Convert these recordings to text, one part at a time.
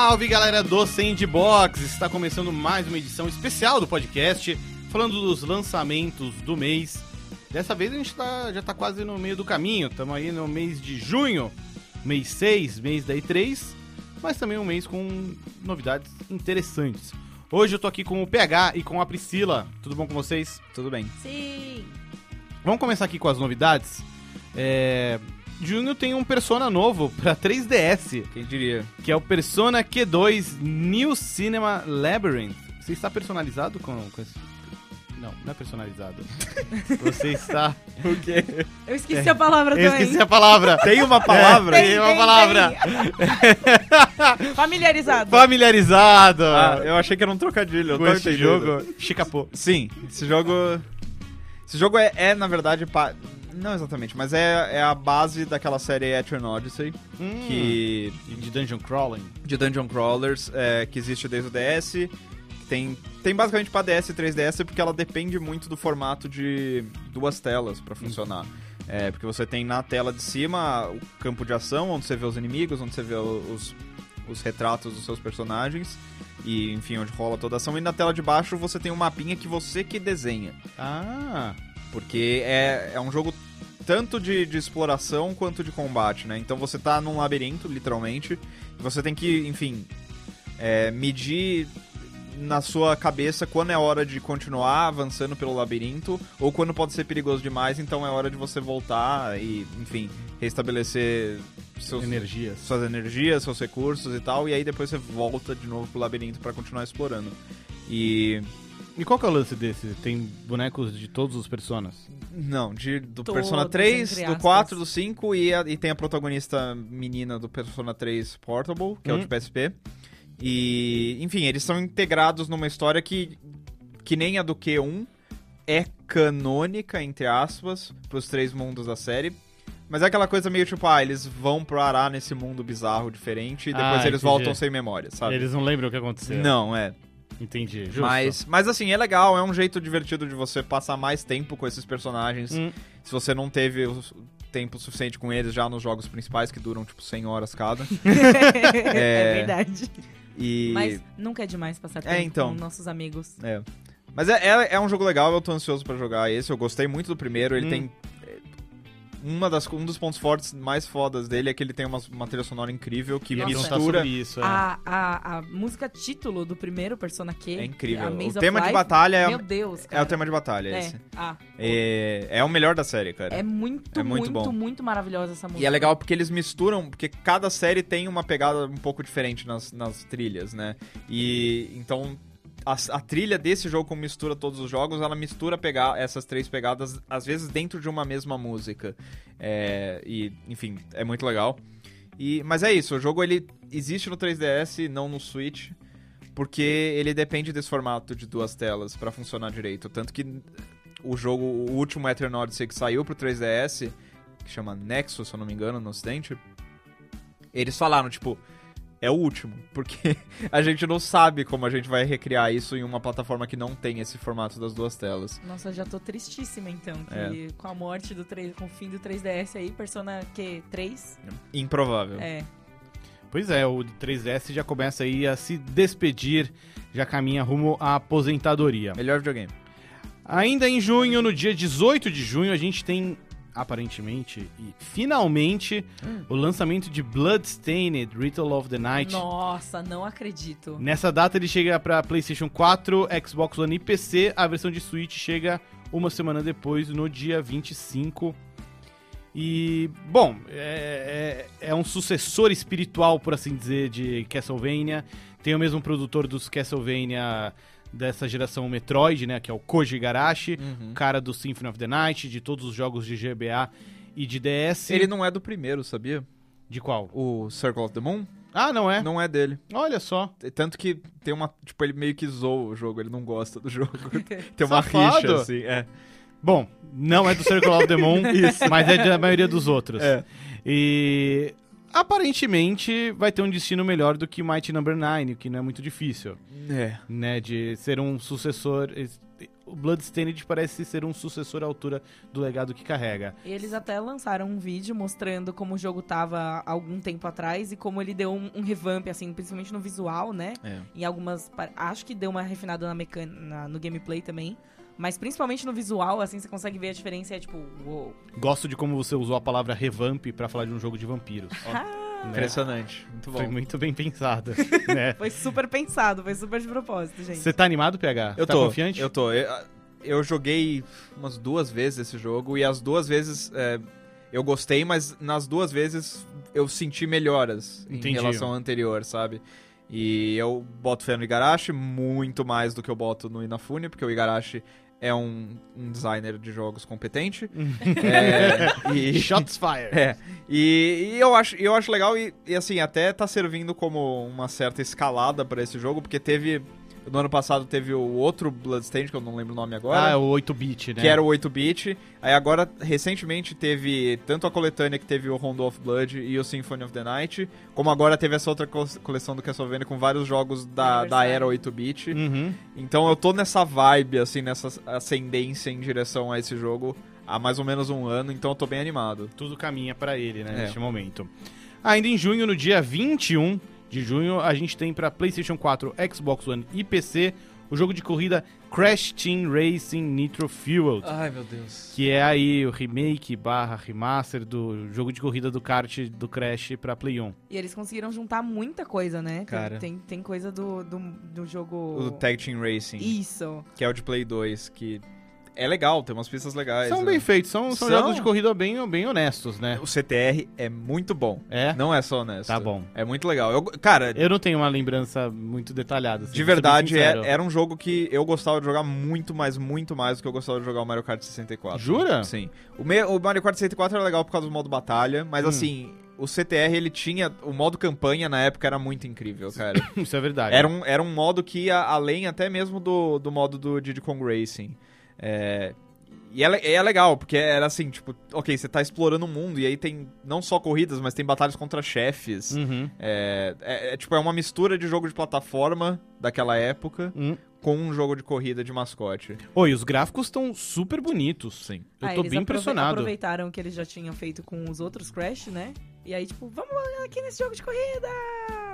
Salve galera do Sandbox! Está começando mais uma edição especial do podcast, falando dos lançamentos do mês. Dessa vez a gente tá, já está quase no meio do caminho, estamos aí no mês de junho, mês 6, mês da E3, mas também um mês com novidades interessantes. Hoje eu tô aqui com o PH e com a Priscila. Tudo bom com vocês? Tudo bem. Sim. Vamos começar aqui com as novidades. É... Junho tem um Persona novo para 3DS, Quem diria? que é o Persona Q2 New Cinema Labyrinth. Você está personalizado com, com esse... Não, não é personalizado. Você está... O quê? Eu esqueci a palavra Eu também. esqueci a palavra. Tem uma palavra? É, tem uma palavra. tem. Familiarizado. Familiarizado. Ah, eu achei que era um trocadilho. Eu com tô esse entendendo. jogo. Chicapô. Sim, esse jogo. Esse jogo é, é, na verdade, pa- não exatamente, mas é, é a base daquela série Etrian Odyssey, Hum. que De Dungeon Crawling. de Dungeon Crawlers, é, que existe desde o DS. Tem, tem basicamente pra DS e 3DS porque ela depende muito do formato de duas telas pra funcionar. É, porque você tem na tela de cima o campo de ação, onde você vê os inimigos, onde você vê os, os retratos dos seus personagens, e enfim, onde rola toda a ação. E na tela de baixo você tem um mapinha que você que desenha. Ah, Porque é, é um jogo tanto de, de exploração quanto de combate, né? Então você tá num labirinto, literalmente. E você tem que, enfim, é, medir na sua cabeça quando é hora de continuar avançando pelo labirinto ou quando pode ser perigoso demais, então é hora de você voltar e, enfim, restabelecer seus, energias. suas energias, seus recursos e tal, e aí depois você volta de novo pro labirinto pra continuar explorando. E E qual que é o lance desse? Tem bonecos de todos os personas? Não, de, do Todos, Persona 3, entre do aspas. 4, do 5 e, a- e tem a protagonista menina do Persona 3 Portable, que é o Hum. de PSP. E, enfim, eles são integrados numa história que, que nem a do Q1, é canônica, entre aspas, pros três mundos da série. Mas é aquela coisa meio tipo, ah, eles vão parar nesse mundo bizarro, diferente, e depois Ah, eles entendi. voltam sem memória, sabe? Eles não lembram o que aconteceu. Não, é. Entendi. Justo. Mas, mas assim, é legal, é um jeito divertido de você passar mais tempo com esses personagens. Hum. Se você não teve o tempo suficiente com eles já nos jogos principais, que duram tipo 100 horas cada. é... verdade. E. Mas nunca é demais passar É, tempo então. com nossos amigos. É. Mas é, é, é um jogo legal, eu tô ansioso pra jogar esse. Eu gostei muito do primeiro, ele Hum. tem. É, Uma das, um dos pontos fortes mais fodas dele é que ele tem uma, uma trilha sonora incrível que Nossa. perguntar mistura. sobre isso. é. A, a, a música título do primeiro Persona Q. É incrível. O tema de Life, batalha é, Meu Deus, é cara. o tema de batalha, É. esse. Ah, É, é o melhor da série, cara. é muito, É muito muito, bom. muito, maravilhosa essa música. E é legal porque eles misturam, porque cada série tem uma pegada um pouco diferente nas, nas trilhas, né? E então a, a trilha desse jogo, como mistura todos os jogos, ela mistura pegar essas três pegadas, às vezes dentro de uma mesma música. É, e, enfim, é muito legal. E, mas é isso, o jogo ele existe no 3DS, não no Switch, porque ele depende desse formato de duas telas pra funcionar direito. Tanto que o jogo, o último Eternal Odyssey que saiu pro 3DS, que chama Nexus, se eu não me engano, no ocidente, eles falaram, tipo, é o último, porque a gente não sabe como a gente vai recriar isso em uma plataforma que não tem esse formato das duas telas. Nossa, já tô tristíssima então, que É. com a morte do 3, com o fim do 3DS aí, Persona Q 3, Improvável. é. Pois é, o 3DS já começa aí a se despedir, já caminha rumo à aposentadoria. Melhor videogame. Ainda em junho, no dia 18 de junho, a gente tem, aparentemente e finalmente, o lançamento de Bloodstained Ritual of the Night. Nossa, não acredito. Nessa data ele chega para PlayStation 4, Xbox One e PC. A versão de Switch chega uma semana depois, no dia 25. E, bom, é, é- é um sucessor espiritual, por assim dizer, de Castlevania. Tem o mesmo produtor dos Castlevania dessa geração Metroid, né? Que é o Koji Igarashi, Uhum. o cara do Symphony of the Night, de todos os jogos de GBA e de DS. Ele não é do primeiro, sabia? De qual? O Circle of the Moon Ah, não é? não é dele. Olha só. Tanto que tem uma. Tipo, ele meio que zoa o jogo, ele não gosta do jogo. tem uma Safado. rixa, assim. É. Bom, não é do Circle of the Moon, mas é da maioria dos outros. É. E aparentemente vai ter um destino melhor do que Mighty Number 9, o que não é muito difícil, É. né, de ser um sucessor. es- o Bloodstained parece ser um sucessor à altura do legado que carrega. E eles até lançaram um vídeo mostrando como o jogo tava há algum tempo atrás e como ele deu um, um revamp, assim, principalmente no visual, né? É. Em algumas. Acho que deu uma refinada na mecânica, no gameplay também. Mas principalmente no visual, assim, você consegue ver a diferença. É tipo, uou. Gosto de como você usou a palavra revamp pra falar de um jogo de vampiros. Né? Impressionante. Muito bom. Foi muito bem pensado, né? Foi super pensado, foi super de propósito, gente. Você tá animado, PH? Eu tá tô, confiante? eu tô. Eu, eu joguei umas duas vezes esse jogo e as duas vezes é, eu gostei, mas nas duas vezes eu senti melhoras Entendi. em relação ao anterior, sabe? E eu boto fé no Igarashi muito mais do que eu boto no Inafune, porque o Igarashi é um, um designer de jogos competente. é, e, Shots fired. é, e, e eu, acho, eu acho legal e, e, assim, até tá servindo como uma certa escalada pra esse jogo, porque teve. No ano passado teve o outro Bloodstained, que eu não lembro o nome agora. Ah, é o 8-bit, né? Que era o 8-bit. Aí agora, recentemente, teve tanto a coletânea que teve o Rondo of Blood e o Symphony of the Night, como agora teve essa outra co- coleção do Castlevania com vários jogos da, da era 8-bit. Uhum. Então eu tô nessa vibe, assim, nessa ascendência em direção a esse jogo há mais ou menos um ano, então eu tô bem animado. Tudo caminha pra ele, né, É. neste momento. Ainda em junho, no dia 21 de junho, a gente tem pra PlayStation 4, Xbox One e PC o jogo de corrida Crash Team Racing Nitro Fueled. Ai, meu Deus. Que é aí o remake barra remaster do jogo de corrida do kart do Crash pra Play 1. E eles conseguiram juntar muita coisa, né? Tem- Cara. Tem, tem coisa do, do, do jogo. O Tag Team Racing, Isso. que é o de Play 2, que é legal, tem umas pistas legais. São né? bem feitos, são, são, São. jogos de corrida bem, bem honestos, né? O CTR é muito bom. É? Não é só honesto. Tá bom. É muito legal. Eu, cara, Eu não tenho uma lembrança muito detalhada. assim, de verdade, é- era um jogo que eu gostava de jogar muito mais, muito mais do que eu gostava de jogar o Mario Kart 64. Jura? Sim. O, me- o Mario Kart 64 era legal por causa do modo batalha, mas Hum. assim, o CTR ele tinha. O modo campanha na época era muito incrível, cara. Isso é verdade. Era um, era um modo que ia além até mesmo do, do modo do Diddy Kong Racing. É, e é, é legal, porque era assim, tipo, ok, você tá explorando o mundo e aí tem não só corridas, mas tem batalhas contra chefes. Uhum. É, é- é, tipo, é uma mistura de jogo de plataforma daquela época Hum. com um jogo de corrida de mascote. Oi, os gráficos estão super bonitos. Sim. Eu Ah, tô eles bem aprove- impressionado. aproveitaram que eles já tinham feito com os outros Crash, né? E aí, tipo, vamos lá aqui nesse jogo de corrida!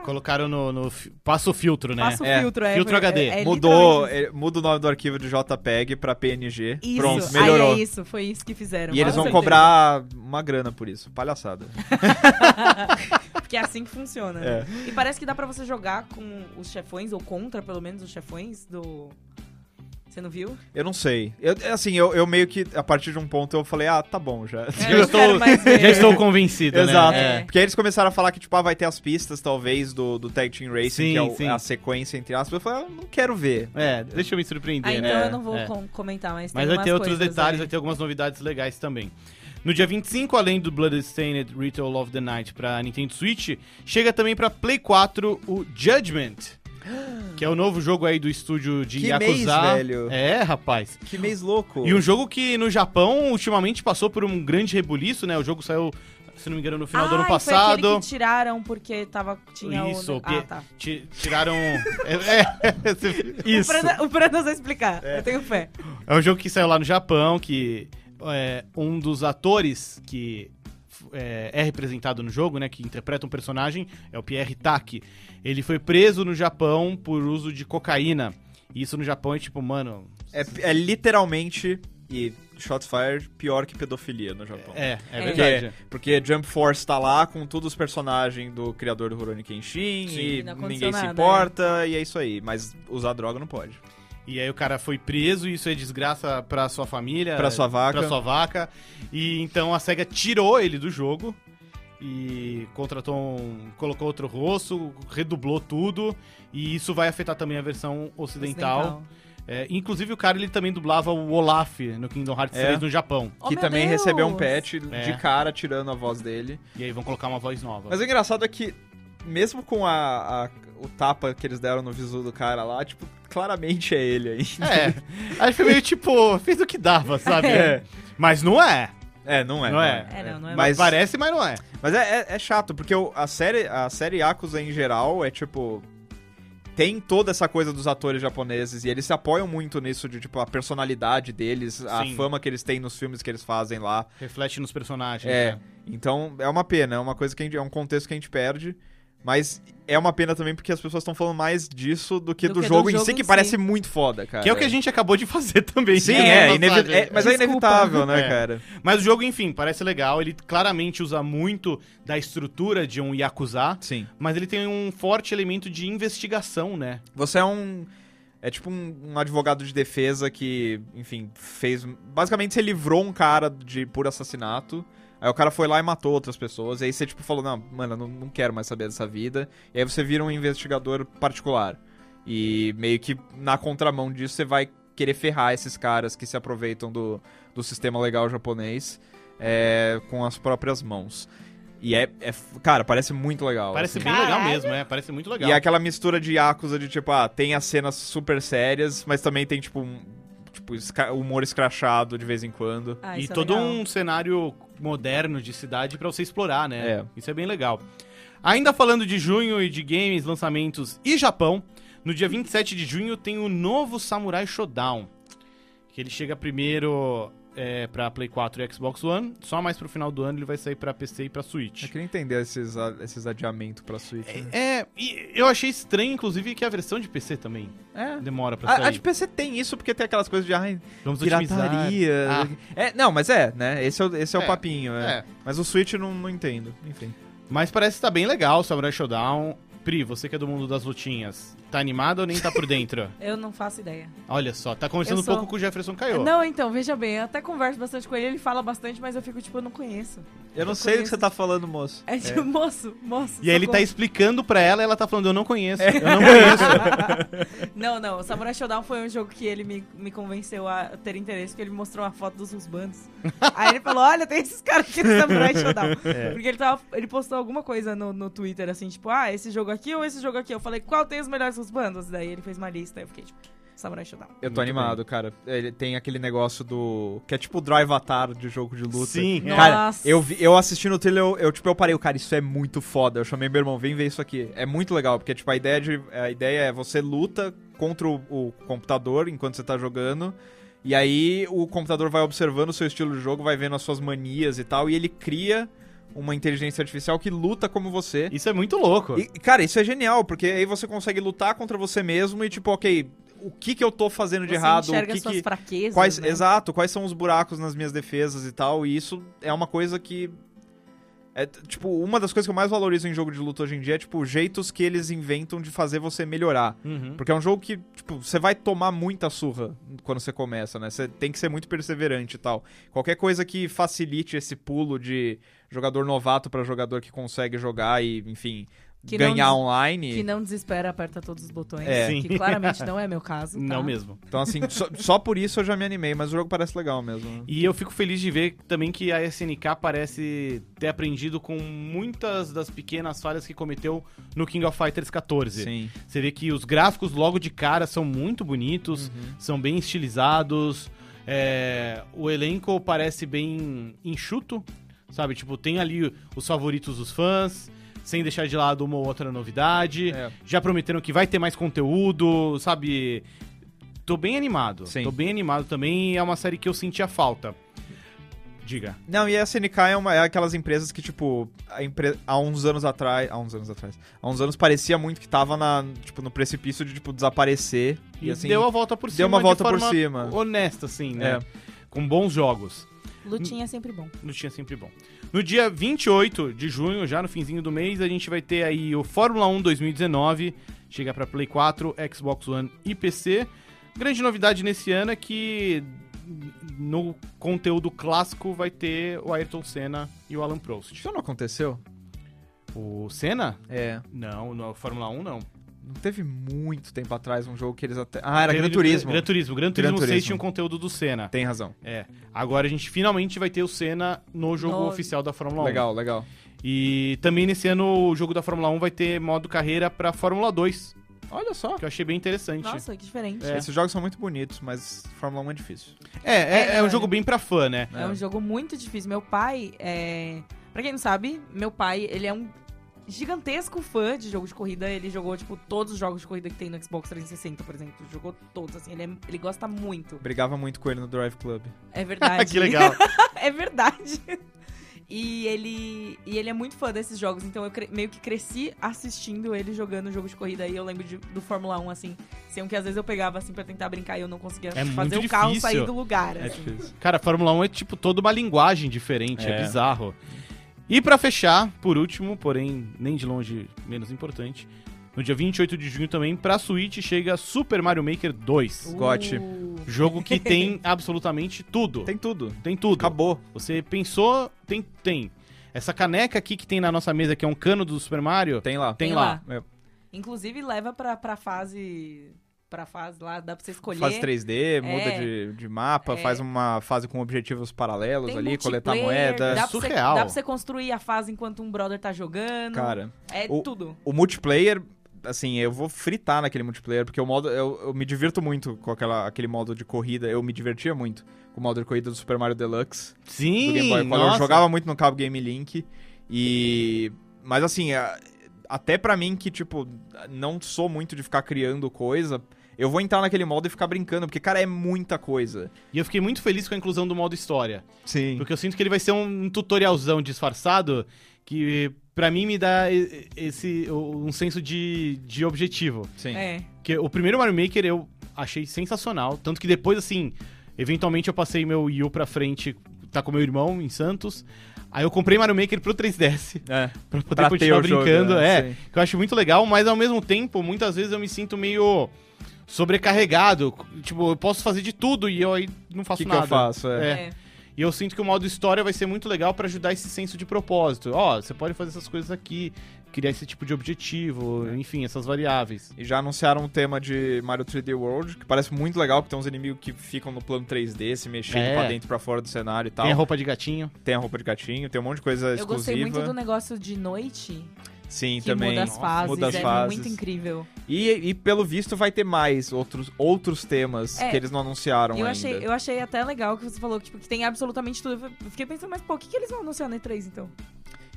Colocaram no, no passa o filtro, né? Passa o É, filtro, é. filtro é- HD. é Mudou, é, muda o nome do arquivo de JPEG pra PNG. Isso, Pronto, aí melhorou. é isso, foi isso que fizeram. E eles vão certeza. cobrar uma grana por isso. Palhaçada. Porque é assim que funciona. É. né? E parece que dá pra você jogar com os chefões, ou contra, pelo menos, os chefões do... Você não viu? Eu não sei. Eu, assim, eu, eu meio que, a partir de um ponto, eu falei, ah, tá bom já. É, Já eu estou-. Já estou convencido, né? Exato. É. Porque aí eles começaram a falar que, tipo, ah, vai ter as pistas, talvez, do, do Tag Team Racing, Sim, que é o- sim. a sequência, entre aspas. Eu falei, ah, não quero ver. É, deixa eu me surpreender, Ah, então né? eu não vou É. com- comentar, mas tem Mas vai ter outros detalhes, aí. vai ter algumas novidades legais também. No dia 25, além do Bloodstained Ritual of the Night pra Nintendo Switch, chega também pra Play 4 o Judgment, que é o novo jogo aí do estúdio de Que Yakuza. mês, velho. É, rapaz. Que mês louco. E um jogo que no Japão ultimamente passou por um grande rebuliço, né? O jogo saiu, se não me engano, no final do ano Ah, e Foi passado. aquele que tiraram porque tava, tinha Isso, o... que- Ah, tá. Ti- Tiraram. é, é, isso. O Brandon, vai explicar, eu tenho fé. É um jogo que saiu lá no Japão, que é, um dos atores que é, é representado no jogo, né, que interpreta um personagem, é o Pierre Taki. Ele foi preso no Japão por uso de cocaína. E isso no Japão é tipo, mano... É, é literalmente, e shots fired, pior que pedofilia no Japão. É, é, É. verdade. Porque Jump Force tá lá com todos os personagens do criador do Rurouni Kenshin Sim. e ninguém se nada, importa e é isso aí. Mas usar droga não pode. E aí o cara foi preso, e isso é desgraça pra sua família. Pra sua vaca. Pra sua vaca. E então a SEGA tirou ele do jogo. E contratou um, colocou outro rosto, redublou tudo. E isso vai afetar também a versão ocidental. É, inclusive o cara ele também dublava o Olaf no Kingdom Hearts É. 3 no Japão. Oh, que também Deus! recebeu um patch É. de cara tirando a voz dele. E aí vão colocar uma voz nova. Mas o engraçado é que, mesmo com a, a- o tapa que eles deram no visu do cara lá, tipo, claramente é ele aí. É. Aí foi meio tipo, fez o que dava, sabe? É. Mas não é. É, não é. Não é. É, não, não é Mas, Parece, mas não é. mas é, é- é chato, porque a série, a série Yakuza em geral é tipo. tem toda essa coisa dos atores japoneses e eles se apoiam muito nisso de tipo a personalidade deles, a Sim. fama que eles têm nos filmes que eles fazem lá. Reflete nos personagens. É. né? Então é uma pena, é uma coisa que a gente, é um contexto que a gente perde. Mas é uma pena também porque as pessoas estão falando mais disso do que Do do, que do jogo em jogo si, em que si. parece muito foda, cara. Que é o que a gente acabou de fazer também. Sim, né, é, na inevi- é, mas é Desculpa. inevitável, né, É. cara? Mas o jogo, enfim, parece legal. Ele claramente usa muito da estrutura de um Yakuza, Sim. mas ele tem um forte elemento de investigação, né? Você é um. É tipo um, um advogado de defesa que, enfim, fez. Basicamente, você livrou um cara de por assassinato. Aí o cara foi lá e matou outras pessoas. E aí você, tipo, falou: Não, mano, eu não, não quero mais saber dessa vida. E aí você vira um investigador particular. E meio que na contramão disso, você vai querer ferrar esses caras que se aproveitam do, do sistema legal japonês é, com as próprias mãos. E é, é- Cara, parece muito legal. Parece assim. bem legal Caralho. mesmo, é. Parece muito legal. E é aquela mistura de Yakuza de tipo, ah, tem as cenas super sérias, mas também tem tipo um tipo esca- humor escrachado de vez em quando. Ah, e é todo legal. um cenário moderno de cidade pra você explorar, né? É. Isso é bem legal. Ainda falando de junho e de games, lançamentos e Japão, no dia 27 de junho tem o novo Samurai Shodown. Que ele chega primeiro é, pra Play 4 e Xbox One, só mais pro final do ano ele vai sair pra PC e pra Switch. Eu queria entender esses, esses adiamentos pra Switch. né? É, e eu achei estranho, inclusive, que a versão de PC também É. demora pra A, sair. a de PC tem isso porque tem aquelas coisas de ai, Vamos pirataria. Ah. É, não, mas é, né? Esse é o, esse é o É, papinho, é. É. Mas o Switch não, não entendo. Enfim. Mas parece que tá bem legal o Samurai Showdown. Pri, você que é do mundo das lutinhas, tá animado ou nem tá por dentro? Eu não faço ideia. Olha só, tá conversando Eu um sou- pouco com o Jefferson Caio. Não, então, veja bem, eu até converso bastante com ele, ele fala bastante, mas eu fico tipo, eu não conheço. Eu não Eu sei do que você tá falando, moço. É tipo, moço, moço. E aí ele tá explicando pra ela e ela tá falando, eu não conheço, É. eu não conheço. Não, não, o Samurai Showdown foi um jogo que ele me, me convenceu a ter interesse, porque ele me mostrou uma foto dos rusbandos. Aí ele falou, olha, tem esses caras aqui no Samurai Showdown. É. Porque ele, tava, ele postou alguma coisa no, no Twitter, assim, tipo, ah, esse jogo aqui ou esse jogo aqui? Eu falei, qual tem os melhores rusbandos? Daí ele fez uma lista, eu fiquei tipo, Samurai Showdown. Eu tô Muito animado, cara. Ele tem aquele negócio do. que é tipo o Drive Atar de jogo de luta. Sim. Nossa. Cara, eu, vi, eu assisti no trailer, eu, eu, tipo, eu parei, cara, isso é muito foda. Eu chamei meu irmão, vem ver isso aqui. É muito legal, porque, tipo, a ideia, de, a ideia é você luta contra o, o computador enquanto você tá jogando. E aí o computador vai observando o seu estilo de jogo, vai vendo as suas manias e tal, e ele cria uma inteligência artificial que luta como você. Isso é muito louco. E, cara, isso é genial, porque aí você consegue lutar contra você mesmo e, tipo, ok, o que que eu tô fazendo de Você errado? O enxerga que suas que... fraquezas, Quais, né? Exato, quais são os buracos nas minhas defesas e tal, e isso é uma coisa que. É, tipo, uma das coisas que eu mais valorizo em jogo de luta hoje em dia é, tipo, jeitos que eles inventam de fazer você melhorar. Uhum. Porque é um jogo que, tipo, você vai tomar muita surra quando você começa, né? Você tem que ser muito perseverante e tal. Qualquer coisa que facilite esse pulo de jogador novato pra jogador que consegue jogar e, enfim, Que não ganhar des- online. Que não desespera, aperta todos os botões. É. Sim. Que claramente não é meu caso. Não tá? mesmo. Então, assim, só, só por isso eu já me animei, mas o jogo parece legal mesmo. E eu fico feliz de ver também que a SNK parece ter aprendido com muitas das pequenas falhas que cometeu no King of Fighters 14. Sim. Você vê que os gráficos logo de cara são muito bonitos, Uhum. são bem estilizados. é, o elenco parece bem enxuto, sabe? Tipo, tem ali os favoritos dos fãs, sem deixar de lado uma ou outra novidade. É. Já prometeram que vai ter mais conteúdo, sabe? Tô bem animado. Sim. Tô bem animado também e é uma série que eu sentia falta. Diga. Não, e a SNK é, uma, é aquelas empresas que, tipo, a empre- há uns anos atrás. Há uns anos atrás. Há uns anos parecia muito que tava na, tipo, no precipício de, tipo, desaparecer. E, E, assim. deu a volta por cima. deu uma de volta por cima. Honesta, assim, né? É. Com bons jogos. Lutinha é sempre bom. Lutinha sempre bom. No dia 28 de junho, já no finzinho do mês, a gente vai ter aí o Fórmula 1 2019. Chega pra Play 4, Xbox One e PC. Grande novidade nesse ano é que no conteúdo clássico vai ter o Ayrton Senna e o Alan Prost. Isso não aconteceu? O Senna? É. Não, no Fórmula 1 não. Não teve muito tempo atrás um jogo que eles até. Ah, era Teve- Gran Turismo. Gran Turismo. Gran Gran Turismo 6 Turismo. tinha um conteúdo do Senna. Tem razão. É. Agora a gente finalmente vai ter o Senna no jogo No- oficial da Fórmula 1. Legal, legal. E também nesse ano o jogo da Fórmula 1 vai ter modo carreira pra Fórmula 2, Olha só. que eu achei bem interessante. Nossa, que diferente. É. Esses jogos são muito bonitos, mas Fórmula 1 é difícil. É, é, é um É. jogo bem pra fã, né? É um jogo muito difícil. Meu pai é. Pra quem não sabe, meu pai, ele é um gigantesco fã de jogo de corrida. Ele jogou, tipo, todos os jogos de corrida que tem no Xbox 360, por exemplo. Jogou todos, assim. Ele, é- ele gosta muito. Brigava muito com ele no Drive Club. É verdade. que legal. é verdade. E ele, e ele é muito fã desses jogos, então eu meio que cresci assistindo ele jogando jogo de corrida. E eu lembro de- do Fórmula 1, assim, sendo que às vezes eu pegava assim pra tentar brincar e eu não conseguia É fazer muito o carro sair do lugar. É assim. difícil. Cara, Fórmula 1 é tipo toda uma linguagem diferente, é, É. bizarro. E pra fechar, por último, porém nem de longe menos importante, no dia 28 de junho também, pra Switch chega Super Mario Maker 2. Gote. Uh, Jogo que tem absolutamente tudo. Tem tudo. Tem tudo. Acabou. Você pensou, tem, tem. Essa caneca aqui que tem na nossa mesa, que é um cano do Super Mario, Tem lá. tem, Tem lá. lá. É, Inclusive leva pra, pra fase. Pra fase lá, dá pra você escolher. Faz 3D, muda É. de, de mapa, É. faz uma fase com objetivos paralelos Tem ali, coletar multiplayer, moeda. Dá pra, você, Surreal. dá pra você construir a fase enquanto um brother tá jogando. Cara, é o- tudo. o multiplayer, assim, eu vou fritar naquele multiplayer, porque o modo. Eu, eu me divirto muito com aquela, aquele modo de corrida. Eu me divertia muito com o modo de corrida do Super Mario Deluxe. Sim, do Game Boy Color. Eu jogava muito no Cabo Game Link. E. Mas assim, até pra mim que, tipo, não sou muito de ficar criando coisa. Eu vou entrar naquele modo e ficar brincando, porque, cara, é muita coisa. E eu fiquei muito feliz com a inclusão do modo história. Sim. Porque eu sinto que ele vai ser um tutorialzão disfarçado que pra mim me dá esse um senso de, de objetivo. Sim. É. Porque o primeiro Mario Maker eu achei sensacional, tanto que depois assim, eventualmente eu passei meu Wii U pra frente, tá com meu irmão em Santos. Aí eu comprei Mario Maker pro 3DS É. pra poder Pra continuar o jogo, brincando, né? é. Sim. Que eu acho muito legal, mas ao mesmo tempo, muitas vezes eu me sinto meio sobrecarregado. Tipo, eu posso fazer de tudo e eu aí não O faço que, que nada. eu faço? É. É. É. E eu sinto que o modo história vai ser muito legal pra ajudar esse senso de propósito. Ó, você pode fazer essas coisas aqui, criar esse tipo de objetivo, enfim, essas variáveis. E já anunciaram um tema de Mario 3D World, que parece muito legal, porque tem uns inimigos que ficam no plano 3D, se mexendo É. pra dentro e pra fora do cenário e tal. Tem a roupa de gatinho. Tem a roupa de gatinho, tem um monte de coisa Eu exclusiva. gostei muito do negócio de noite, Sim, que também. muda as fases. muda as é fases. muito incrível. E, e pelo visto vai ter mais outros, outros temas É. que eles não anunciaram Eu ainda. achei, eu achei até legal que você falou que, tipo, que tem absolutamente tudo. Eu fiquei pensando, mas pô, o que, que eles vão anunciar no E3 então?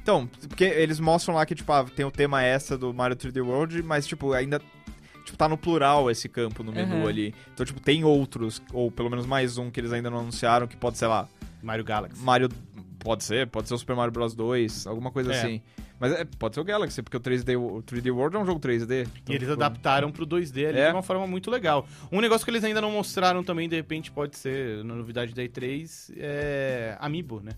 Então, porque eles mostram lá que, tipo, ah, tem o tema essa do Mario 3D World, mas, tipo, ainda. Tipo, tá no plural esse campo no menu Aham. ali. Então, tipo, tem outros, ou pelo menos mais um que eles ainda não anunciaram, que pode, sei lá, Mario Galaxy. Mario. Pode ser, pode ser o Super Mario Bros 2, alguma coisa É. assim. Mas é, pode ser o Galaxy, porque o 3D, o 3D World é um jogo 3D. E Então, eles tipo, adaptaram pro 2D ali É. de uma forma muito legal. Um negócio que eles ainda não mostraram também, de repente pode ser na novidade da E3, é Amiibo, né?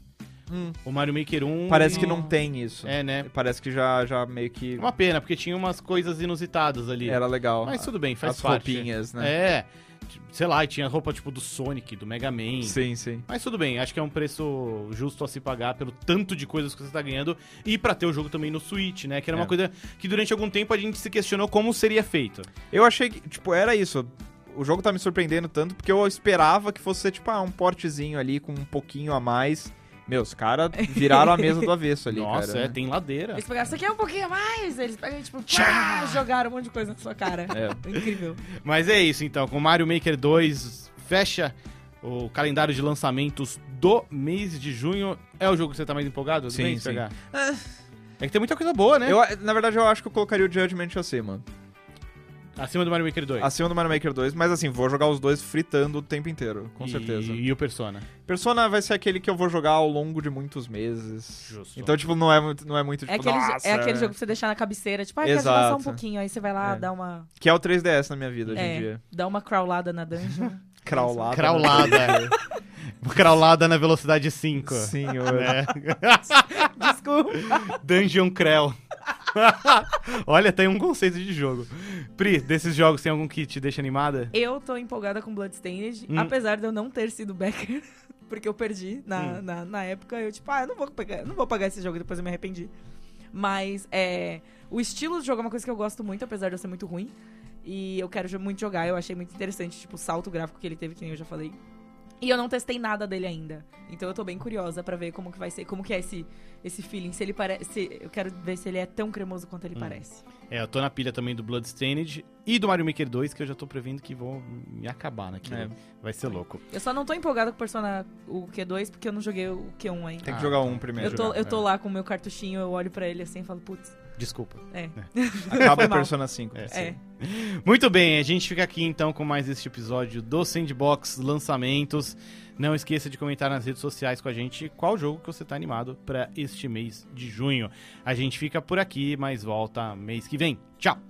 hum, O Mario Maker 1... parece que não tem isso. É, né? Parece que já, já meio que Uma pena, porque tinha umas coisas inusitadas ali. era legal. Mas tudo bem, faz As parte. roupinhas, né? É, sei lá, e tinha roupa tipo do Sonic, do Mega Man. Sim, sim. Mas tudo bem, acho que é um preço justo a se pagar pelo tanto de coisas que você tá ganhando e pra ter o jogo também no Switch, né? Que era É. uma coisa que durante algum tempo a gente se questionou como seria feito. Eu achei que, tipo, era isso. O jogo tá me surpreendendo tanto porque eu esperava que fosse, tipo, ah, um portezinho ali com um pouquinho a mais. Meu, os caras viraram a mesa do avesso ali, Nossa, cara. é, tem ladeira. Eles pegaram, isso aqui é um pouquinho mais. Eles pegam, tipo, pá, jogaram um monte de coisa na sua cara. É. Incrível. Mas é isso então, com Mario Maker 2 fecha o calendário de lançamentos do mês de junho. É o jogo que você tá mais empolgado? do Sim, sim. PH? É que tem muita coisa boa, né? Eu, na verdade, eu acho que eu colocaria o Judgment acima. Acima do Mario Maker 2. Acima do Mario Maker 2, mas assim, vou jogar os dois fritando o tempo inteiro, com E- certeza. E o Persona. Persona vai ser aquele que eu vou jogar ao longo de muitos meses. Justo. Então, tipo, não é muito, não é muito tipo, É aquele, nossa, é aquele jogo pra você deixar na cabeceira, tipo, ah, quero jogar só um pouquinho. Aí você vai lá, É. dá uma. Que é o 3DS na minha vida hoje em É, dia. dá uma crawlada na dungeon. Crawlada. Crawlada. Crawlada na velocidade 5. Sim, eu... É. Desculpa. Dungeon Crell. Olha, tem um conceito de jogo. Pri, desses jogos tem algum que te deixa animada? Eu tô empolgada com Bloodstained, Hum. apesar de eu não ter sido backer, porque eu perdi na, Hum. na, na época. Eu, tipo, ah, eu não vou pegar, não vou pagar esse jogo e depois eu me arrependi. Mas é, o estilo de jogo é uma coisa que eu gosto muito, apesar de eu ser muito ruim. E eu quero muito jogar, eu achei muito interessante, tipo, o salto gráfico que ele teve, que nem eu já falei. E eu não testei nada dele ainda. Então eu tô bem curiosa pra ver como que vai ser, como que é esse, esse feeling. Se ele parece. Eu quero ver se ele é tão cremoso quanto ele Hum. parece. É, eu tô na pilha também do Bloodstained e do Mario Maker 2, que eu já tô prevendo que vão me acabar naquilo. É. Vai ser louco. Eu só não tô empolgada com o Persona o Q2, porque eu não joguei o Q1 ainda. Tem que Ah, jogar um primeiro. Eu tô, eu tô É. lá com o meu cartuchinho, eu olho pra ele assim e falo, putz, Desculpa. É. Acaba Foi o mal. Persona 5. É. É. Muito bem, a gente fica aqui então com mais este episódio do Sandbox Lançamentos. Não esqueça de comentar nas redes sociais com a gente qual jogo que você tá animado para este mês de junho. A gente fica por aqui, mas volta mês que vem. Tchau!